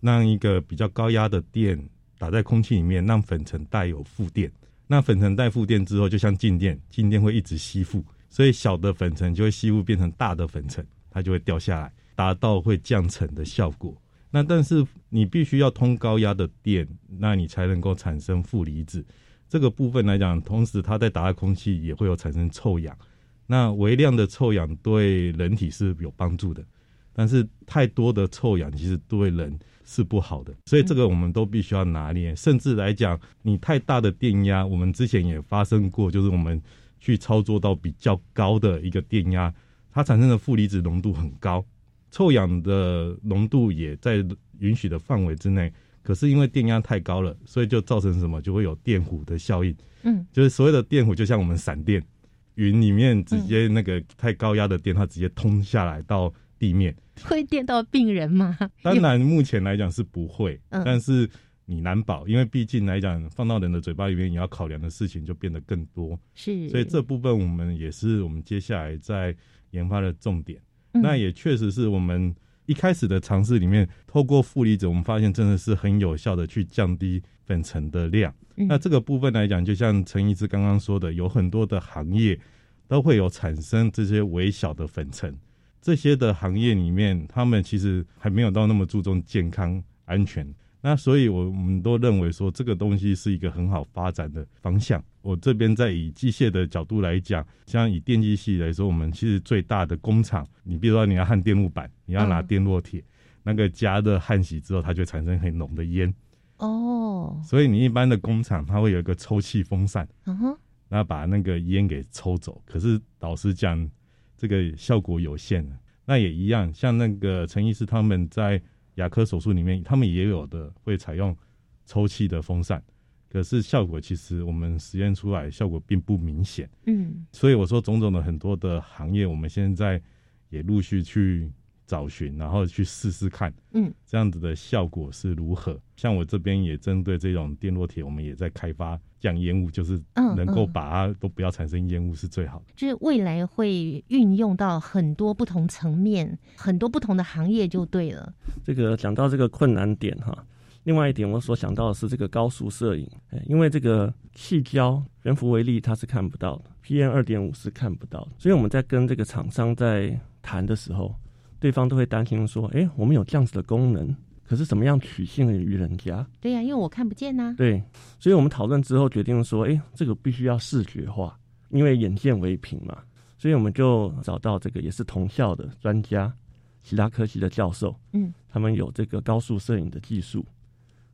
让一个比较高压的电打在空气里面，让粉尘带有负电。那粉尘带负电之后，就像静电，静电会一直吸附，所以小的粉尘就会吸附变成大的粉尘，它就会掉下来，达到会降尘的效果。那但是你必须要通高压的电，那你才能够产生负离子。这个部分来讲，同时它在打在空气也会有产生臭氧。那微量的臭氧对人体是有帮助的，但是太多的臭氧其实对人是不好的。所以这个我们都必须要拿捏。甚至来讲，你太大的电压，我们之前也发生过，就是我们去操作到比较高的一个电压，它产生的负离子浓度很高。臭氧的浓度也在允许的范围之内，可是因为电压太高了，所以就造成什么，就会有电弧的效应。嗯，就是所谓的电弧，就像我们闪电，云里面直接那个太高压的电，它直接通下来到地面，会电到病人吗？当然，目前来讲是不会，嗯、但是你难保，因为毕竟来讲放到人的嘴巴里面，你要考量的事情就变得更多。是，所以这部分我们也是我们接下来在研发的重点。嗯那也确实是我们一开始的尝试里面，透过负离子，我们发现真的是很有效的去降低粉尘的量。嗯、那这个部分来讲，就像陈医师刚刚说的，有很多的行业都会有产生这些微小的粉尘。这些的行业里面，他们其实还没有到那么注重健康安全。那所以，我们都认为说这个东西是一个很好发展的方向。我这边在以机械的角度来讲，像以电机系来说，我们其实最大的工厂，你比如说你要焊电路板，你要拿电烙铁，嗯、那个加热焊洗之后，它就产生很浓的烟。哦，所以你一般的工厂，它会有一个抽气风扇，嗯哼，那把那个烟给抽走。可是老实讲，这个效果有限。那也一样，像那个陈医师他们在。牙科手术里面，他们也有的会采用抽气的风扇，可是效果其实我们实验出来效果并不明显。嗯，所以我说种种的很多的行业，我们现在也陆续去找寻，然后去试试看，嗯，这样子的效果是如何。像我这边也针对这种电烙铁，我们也在开发降烟雾，就是嗯能够嗯把它都不要产生烟雾是最好的。就是未来会运用到很多不同层面、很多不同的行业就对了。这个讲到这个困难点哈，另外一点我所想到的是这个高速摄影，哎因为这个气胶悬浮微粒它是看不到的，PM 二点五是看不到的，所以我们在跟这个厂商在谈的时候，对方都会担心说，哎，我们有这样子的功能，可是怎么样取信于人家？对呀、因为我看不见呐、对，所以我们讨论之后决定说，哎，这个必须要视觉化，因为眼见为凭嘛，所以我们就找到这个也是同校的专家，其他科系的教授，嗯，他们有这个高速摄影的技术，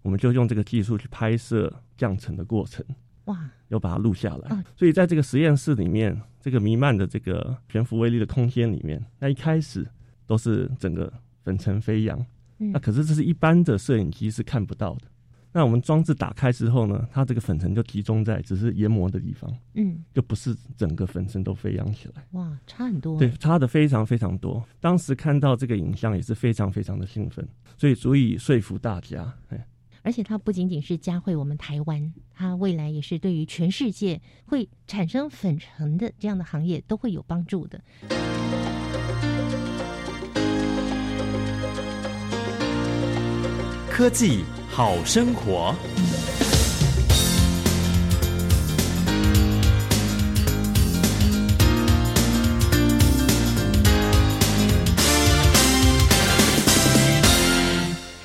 我们就用这个技术去拍摄降层的过程，哇，又把它录下来。啊所以在这个实验室里面，这个弥漫的这个悬浮微粒的空间里面，那一开始都是整个粉尘飞扬，嗯那可是这是一般的摄影机是看不到的。那我们装置打开之后呢，它这个粉尘就集中在只是研磨的地方，嗯，就不是整个粉尘都飞扬起来。哇，差很多。对，差的非常非常多。当时看到这个影像也是非常非常的兴奋，所以足以说服大家。哎，而且它不仅仅是嘉惠我们台湾，它未来也是对于全世界会产生粉尘的这样的行业都会有帮助的。科技好生活。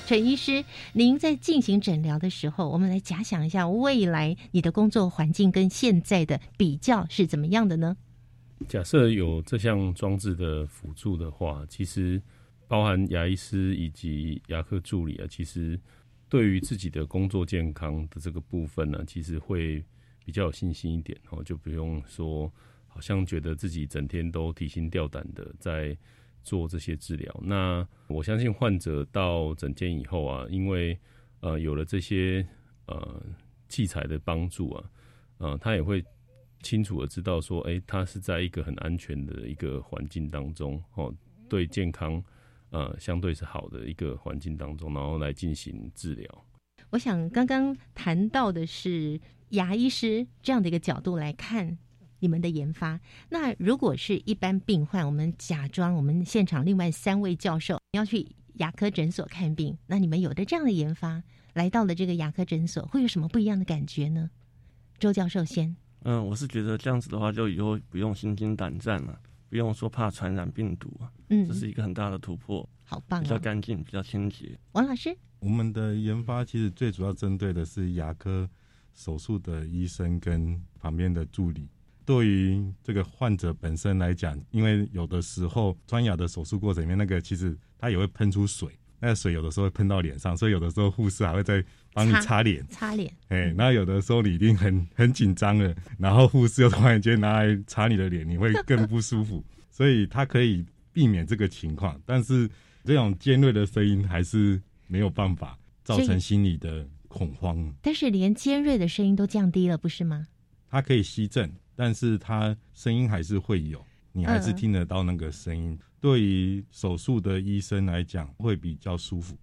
陈医师，您在进行诊疗的时候，我们来假想一下未来你的工作环境跟现在的比较是怎么样的呢？假设有这项装置的辅助的话，其实包含牙医师以及牙科助理啊，其实对于自己的工作健康的这个部分呢，其实会比较有信心一点哦，就不用说好像觉得自己整天都提心吊胆的在做这些治疗。那我相信患者到诊间以后啊，因为呃有了这些呃器材的帮助啊，呃他也会清楚的知道说，哎、他是在一个很安全的一个环境当中哦，对健康呃相对是好的一个环境当中，然后来进行治疗。我想刚刚谈到的是牙医师这样的一个角度来看你们的研发。那如果是一般病患，我们假装我们现场另外三位教授要去牙科诊所看病，那你们有的这样的研发，来到了这个牙科诊所，会有什么不一样的感觉呢？周教授先。嗯，我是觉得这样子的话，就以后不用心惊胆战了，不用说怕传染病毒啊，嗯这是一个很大的突破，好棒、哦，比较干净，比较清洁。王老师，我们的研发其实最主要针对的是牙科手术的医生跟旁边的助理。对于这个患者本身来讲，因为有的时候穿牙的手术过程里面，那个其实它也会喷出水，那个水有的时候会喷到脸上，所以有的时候护士还会在帮你擦脸。擦脸，哎，那有的时候你一定很很紧张了，然后护士又突然间拿来擦你的脸，你会更不舒服。所以它可以避免这个情况，但是这种尖锐的声音还是没有办法造成心理的恐慌。但是连尖锐的声音都降低了，不是吗？它可以吸震，但是它声音还是会有，你还是听得到那个声音。对于手术的医生来讲，会比较舒服。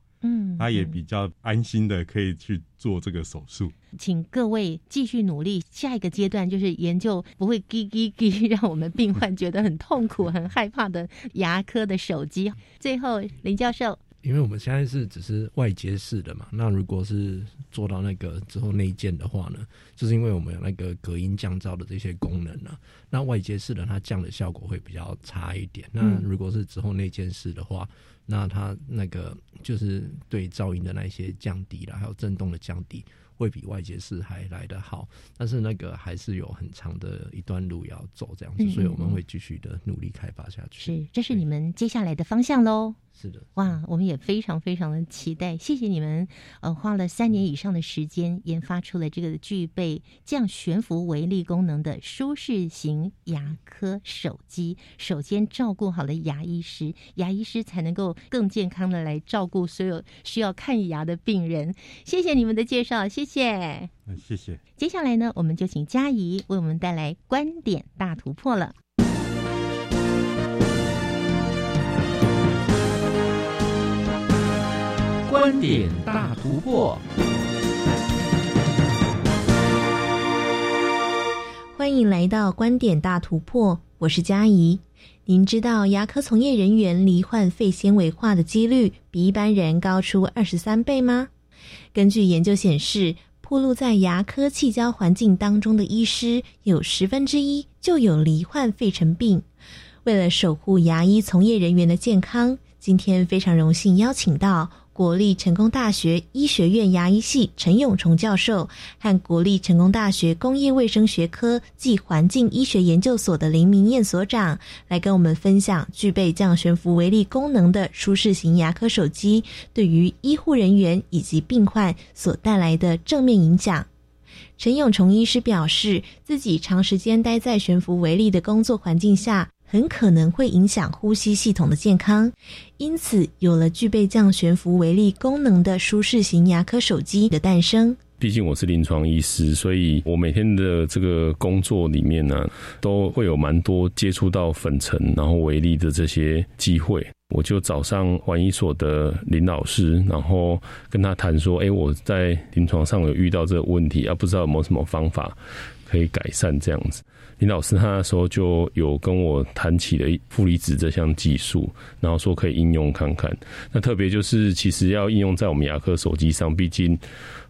嗯，他也比较安心的可以去做这个手术。请各位继续努力，下一个阶段就是研究不会叽叽叽让我们病患觉得很痛苦、很害怕的牙科的手机。最后，林教授，因为我们现在是只是外接式的嘛，那如果是做到那个之后内建的话呢，就是因为我们有那个隔音降噪的这些功能呢、那外接式的它降的效果会比较差一点。那嗯如果是之后内建式的话，那它那个就是对噪音的那些降低了，还有震动的降低。会比外接式还来得好，但是那个还是有很长的一段路要走，这样子，嗯所以我们会继续的努力开发下去。是，这是你们接下来的方向喽。是的，哇，我们也非常非常的期待，谢谢你们，呃，花了三年以上的时间研发出了这个具备降悬浮微粒功能的舒适型牙科手机。首先照顾好了牙医师，牙医师才能够更健康的来照顾所有需要看牙的病人。谢谢你们的介绍，谢谢。嗯，谢谢。接下来呢，我们就请佳怡为我们带来观点大突破了。观点大突破，欢迎来到观点大突破，我是佳怡。您知道牙科从业人员罹患肺纤维化的几率比一般人高出二十三倍吗？根据研究显示，暴露在牙科气胶环境当中的医师，有十分之一就有罹患肺尘病。为了守护牙医从业人员的健康，今天非常荣幸邀请到。国立成功大学医学院牙医系陈永崇教授和国立成功大学工业卫生学科暨环境医学研究所的林明燕所长，来跟我们分享具备降悬浮微粒功能的舒适型牙科手机对于医护人员以及病患所带来的正面影响。陈永崇医师表示，自己长时间待在悬浮微粒的工作环境下。很可能会影响呼吸系统的健康，因此有了具备降悬浮微粒功能的舒适型牙科手机的诞生。毕竟我是临床医师，所以我每天的这个工作里面呢，都会有蛮多接触到粉尘然后微粒的这些机会。我就找上环医所的林老师，然后跟他谈说：“哎，我在临床上有遇到这个问题，啊，不知道有没有什么方法可以改善这样子。”林老师他那时候就有跟我谈起了负离子这项技术，然后说可以应用看看。那特别就是其实要应用在我们牙科手机上，毕竟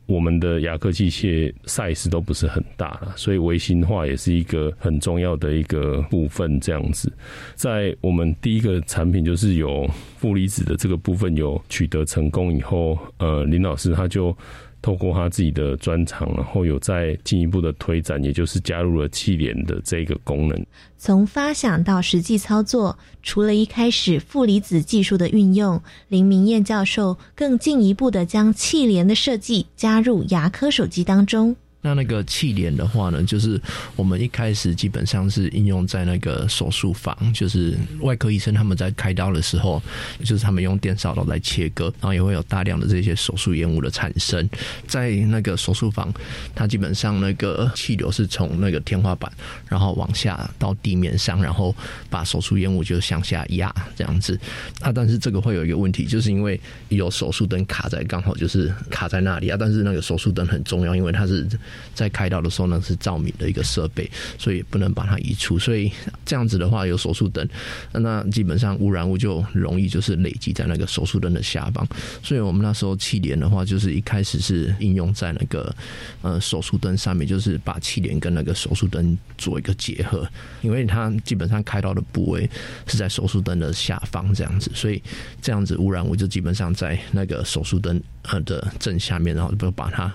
我们的牙科器械 size 都不是很大了，所以微型化也是一个很重要的一个部分。这样子，在我们第一个产品就是有负离子的这个部分有取得成功以后，呃，林老师他就。透过他自己的专长，然后有在进一步的推展，也就是加入了气帘的这个功能。从发想到实际操作，除了一开始负离子技术的运用，林明燕教授更进一步的将气帘的设计加入牙科手机当中。那那个气帘的话呢，就是我们一开始基本上是应用在那个手术房，就是外科医生他们在开刀的时候，就是他们用电扫刀来切割，然后也会有大量的这些手术烟雾的产生。在那个手术房，它基本上那个气流是从那个天花板，然后往下到地面上，然后把手术烟雾就向下压这样子。啊，但是这个会有一个问题，就是因为有手术灯卡在，刚好就是卡在那里啊。但是那个手术灯很重要，因为它是。在开刀的时候呢，是照明的一个设备，所以不能把它移除。所以这样子的话，有手术灯，那基本上污染物就容易就是累积在那个手术灯的下方。所以我们那时候气帘的话，就是一开始是应用在那个呃手术灯上面，就是把气帘跟那个手术灯做一个结合，因为它基本上开刀的部位是在手术灯的下方这样子，所以这样子污染物就基本上在那个手术灯呃的正下面，然后就把它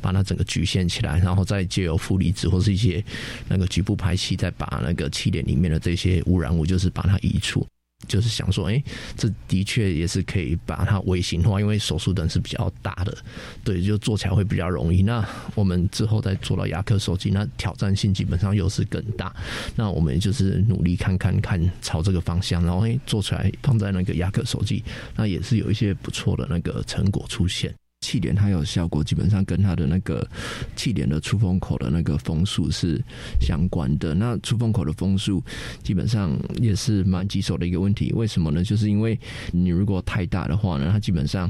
把它整个局限起来。然后再借由负离子或是一些那个局部排气，再把那个气垫里面的这些污染物，就是把它移除。就是想说，哎，这的确也是可以把它微型化，因为手术灯是比较大的，对，就做起来会比较容易。那我们之后再做到牙科手机，那挑战性基本上又是更大。那我们就是努力看看看朝这个方向，然后哎做出来放在那个牙科手机，那也是有一些不错的那个成果出现。气帘它有效果，基本上跟它的那个气帘的出风口的那个风速是相关的。那出风口的风速基本上也是蛮棘手的一个问题。为什么呢？就是因为你如果太大的话呢，它基本上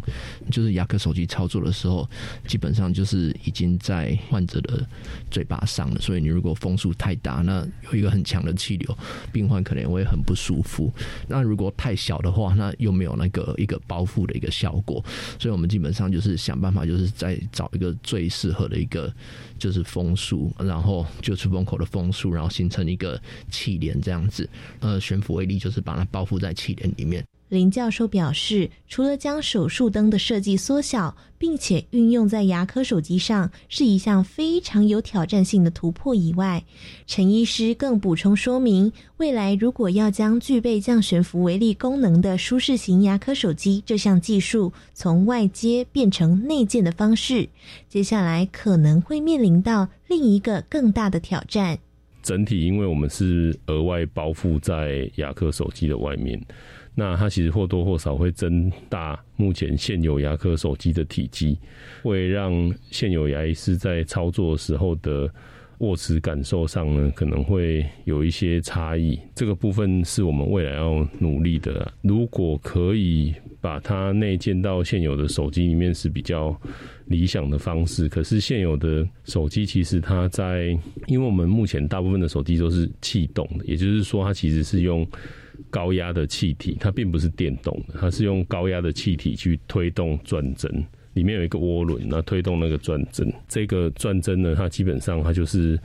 就是牙科手机操作的时候，基本上就是已经在患者的嘴巴上了。所以你如果风速太大，那有一个很强的气流，病患可能会很不舒服。那如果太小的话，那又没有那个一个包覆的一个效果。所以我们基本上就是。想办法，就是再找一个最适合的一个，就是风速，然后就出风口的风速，然后形成一个气帘这样子。呃，悬浮威力就是把它包覆在气帘里面。林教授表示，除了将手术灯的设计缩小，并且运用在牙科手机上，是一项非常有挑战性的突破以外，陈医师更补充说明，未来如果要将具备降悬浮微粒功能的舒适型牙科手机这项技术从外接变成内建的方式，接下来可能会面临到另一个更大的挑战。整体，因为我们是额外包覆在牙科手机的外面。那它其实或多或少会增大目前现有牙科手机的体积，会让现有牙医师在操作时候的握持感受上呢，可能会有一些差异。这个部分是我们未来要努力的。如果可以把它内建到现有的手机里面是比较理想的方式。可是现有的手机其实它在，因为我们目前大部分的手机都是气动的，也就是说它其实是用。高压的气体，它并不是电动的，它是用高压的气体去推动转针，里面有一个涡轮，那推动那个转针。这个转针呢，它基本上它就是。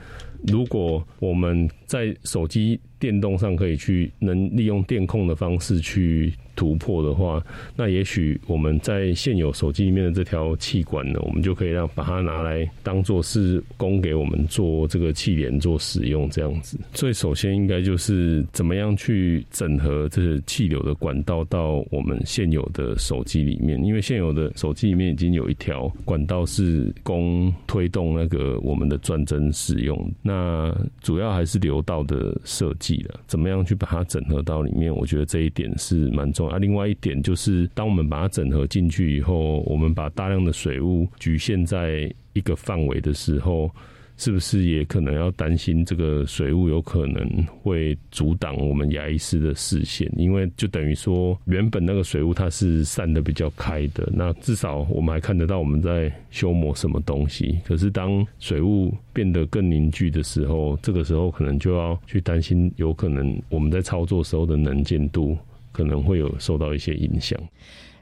如果我们在手机电动上可以去能利用电控的方式去突破的话，那也许我们在现有手机里面的这条气管呢，我们就可以让把它拿来当做是供给我们做这个气帘做使用这样子。所以首先应该就是怎么样去整合这个气流的管道到我们现有的手机里面，因为现有的手机里面已经有一条管道是供推动那个我们的转针使用。那主要还是流道的设计了，怎么样去把它整合到里面？我觉得这一点是蛮重要。另外一点就是，当我们把它整合进去以后，我们把大量的水雾局限在一个范围的时候。是不是也可能要担心这个水雾有可能会阻挡我们牙医师的视线？因为就等于说，原本那个水雾它是散的比较开的，那至少我们还看得到我们在修磨什么东西。可是当水雾变得更凝聚的时候，这个时候可能就要去担心，有可能我们在操作时候的能见度可能会有受到一些影响。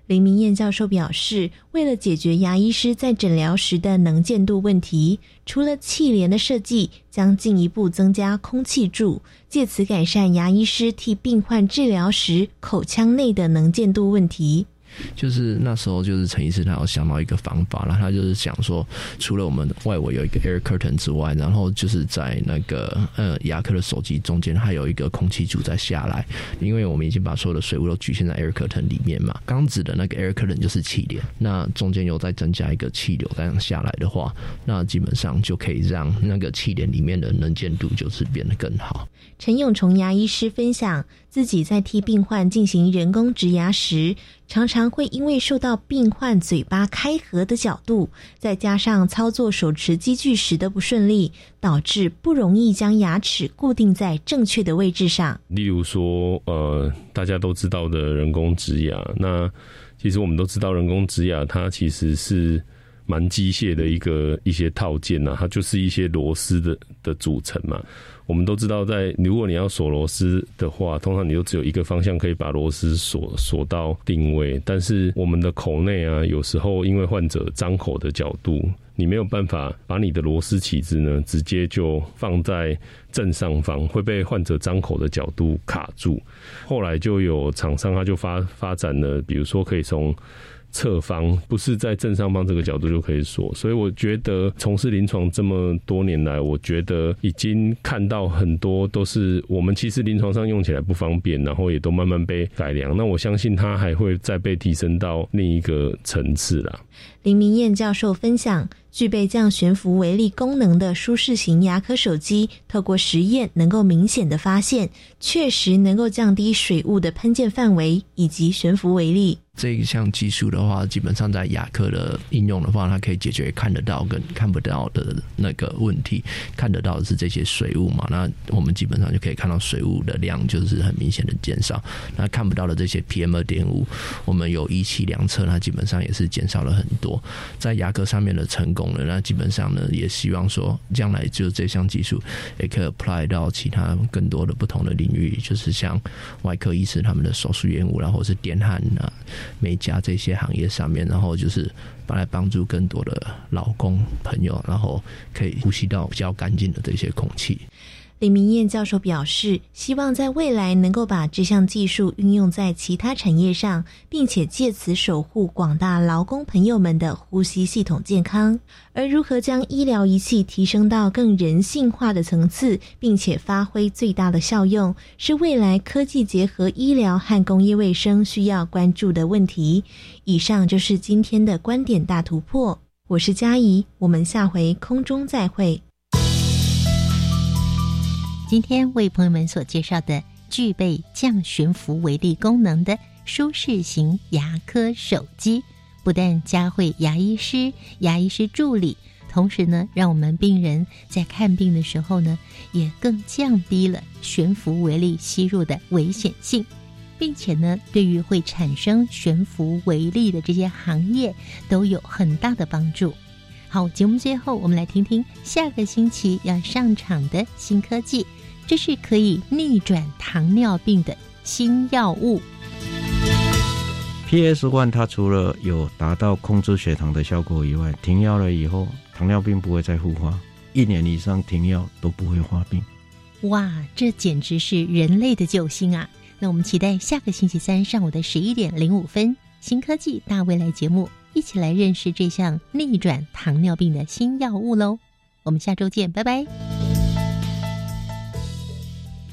林明燕教授表示，为了解决牙医师在诊疗时的能见度问题，除了气帘的设计，将进一步增加空气柱，借此改善牙医师替病患治疗时口腔内的能见度问题。就是那时候，就是陈医师他有想到一个方法然后他就是想说，除了我们外围有一个 air curtain 之外，然后就是在那个呃牙科的手机中间还有一个空气柱在下来，因为我们已经把所有的水雾都局限在 air curtain 里面嘛。刚指的那个 air curtain 就是气帘，那中间又再增加一个气流这样下来的话，那基本上就可以让那个气帘里面的能见度就是变得更好。陈永崇牙医师分享，自己在替病患进行人工植牙时，常常会因为受到病患嘴巴开合的角度，再加上操作手持机具时的不顺利，导致不容易将牙齿固定在正确的位置上。例如说，呃，大家都知道的人工植牙，那其实我们都知道，人工植牙它其实是蛮机械的一个一些套件呐，它就是一些螺丝的的组成嘛。我们都知道，在如果你要锁螺丝的话，通常你就只有一个方向可以把螺丝锁锁到定位。但是我们的口内啊，有时候因为患者张口的角度，你没有办法把你的螺丝起子呢直接就放在正上方，会被患者张口的角度卡住。后来就有厂商他就发发展了，比如说可以从。侧方不是在正上方这个角度就可以锁，所以我觉得从事临床这么多年来，我觉得已经看到很多都是我们其实临床上用起来不方便，然后也都慢慢被改良。那我相信它还会再被提升到另一个层次啦。林明燕教授分享，具备降悬浮微粒功能的舒适型牙科手机，透过实验能够明显的发现，确实能够降低水雾的喷溅范围以及悬浮微粒。这一项技术的话，基本上在牙科的应用的话，它可以解决看得到跟看不到的那个问题。看得到的是这些水雾嘛？那我们基本上就可以看到水雾的量就是很明显的减少。那看不到的这些 PM 二点五，我们有仪器量测，它基本上也是减少了很多。在牙科上面的成功了，那基本上呢，也希望说将来就这项技术也可以 apply 到其他更多的不同的领域，就是像外科医师他们的手术烟雾，然后是电焊啊。美甲这些行业上面，然后就是来帮助更多的老公朋友，然后可以呼吸到比较干净的这些空气。李明燕教授表示，希望在未来能够把这项技术运用在其他产业上，并且借此守护广大劳工朋友们的呼吸系统健康。而如何将医疗仪器提升到更人性化的层次，并且发挥最大的效用，是未来科技结合医疗和工业卫生需要关注的问题。以上就是今天的观点大突破，我是嘉怡，我们下回空中再会。今天为朋友们所介绍的具备降悬浮微粒功能的舒适型牙科手机，不但加惠牙医师、牙医师助理，同时呢，让我们病人在看病的时候呢，也更降低了悬浮微粒吸入的危险性，并且呢，对于会产生悬浮微粒的这些行业都有很大的帮助。好，节目最后我们来听听下个星期要上场的新科技。这是可以逆转糖尿病的新药物。PS One 它除了有达到控制血糖的效果以外，停药了以后，糖尿病不会再复发，一年以上停药都不会发病。哇，这简直是人类的救星啊！那我们期待下个星期三上午的十一点零五分，新科技大未来节目，一起来认识这项逆转糖尿病的新药物喽。我们下周见，拜拜。